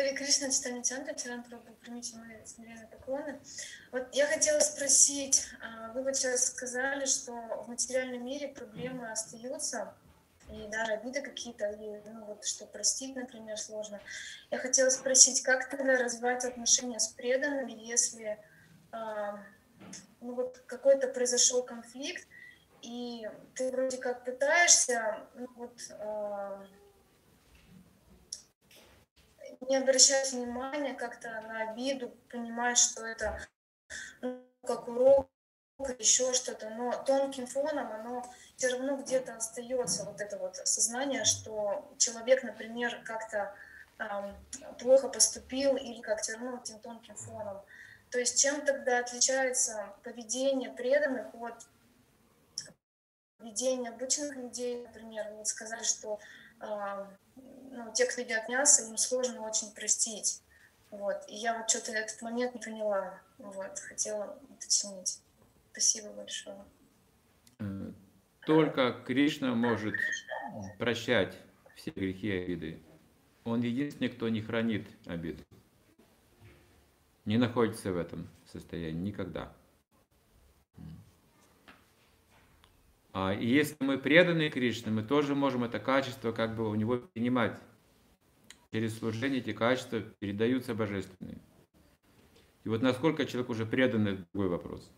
Хари Кришна, читание Чандра, Чаран Прабhu, примите мои смиренные поклоны. Вот я хотела спросить, а, вы вот сейчас сказали, что в материальном мире проблемы остаются, и даже обиды какие-то, ну вот что простить, например, сложно. Я хотела спросить, как тогда развивать отношения с преданными, если а, ну вот какой-то произошел конфликт, и ты вроде как пытаешься, ну вот а, не обращать внимания как-то на обиду, понимать, что это ну, как урок, еще что-то, но тонким фоном оно все равно где-то остается вот это вот сознание, что человек, например, как-то эм, плохо поступил или как все равно этим тонким фоном. То есть чем тогда отличается поведение преданных от поведения обычных людей, например, вы сказали, что ну, те, кто едят мясо, им сложно очень простить. Вот. И я вот что-то этот момент не поняла. Вот. Хотела уточнить. Спасибо большое. Только Кришна может прощать все грехи и обиды. Он единственный, кто не хранит обиду. Не находится в этом состоянии никогда. А, и если мы преданы Кришне, мы тоже можем это качество как бы у него принимать. Через служение эти качества передаются божественные. И вот насколько человек уже преданный, другой вопрос.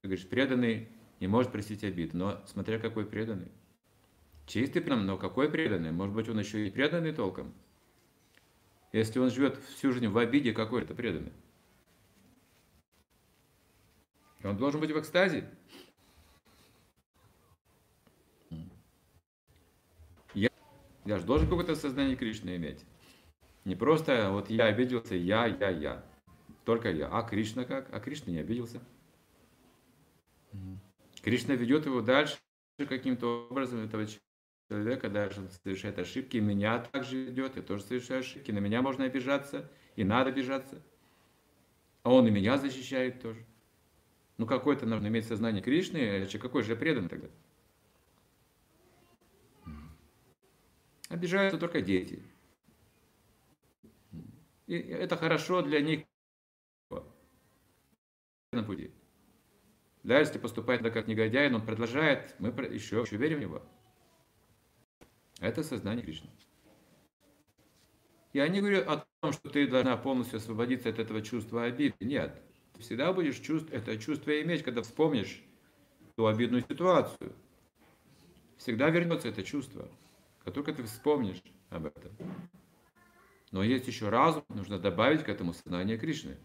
Ты говоришь, преданный не может простить обид, но смотря какой преданный. Чистый прям, но какой преданный? Может быть, он еще и преданный толком? Если он живет всю жизнь в обиде, какой это преданный? Он должен быть в экстазе. Я же должен какое-то сознание Кришны иметь. Не просто вот я обиделся, я, я, я. Только я. А Кришна как? А Кришна не обиделся. Кришна ведет его дальше каким-то образом этого человека, даже совершает ошибки, меня также ведет, я тоже совершаю ошибки, на меня можно обижаться, и надо обижаться. А он и меня защищает тоже. Ну какой-то нужно иметь сознание Кришны, а какой же предан тогда? Обижаются только дети. И это хорошо для них на пути. Да, если поступает так, как негодяй, но он продолжает, мы еще, еще верим в него. Это сознание Кришны. Я не говорю о том, что ты должна полностью освободиться от этого чувства обиды. Нет. Ты всегда будешь чувств, это чувство иметь, когда вспомнишь ту обидную ситуацию. Всегда вернется это чувство. Как только ты вспомнишь об этом. Но есть еще разум, нужно добавить к этому сознание Кришны.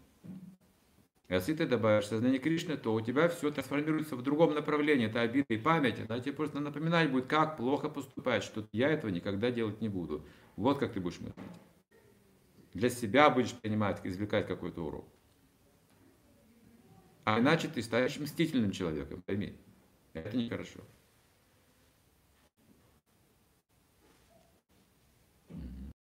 Если ты добавишь сознание Кришны, то у тебя все трансформируется в другом направлении. Это обида и память. Она тебе просто напоминать будет, как плохо поступать, что я этого никогда делать не буду. Вот как ты будешь мыслить. Для себя будешь понимать, извлекать какой-то урок. А иначе ты станешь мстительным человеком, пойми. Это нехорошо.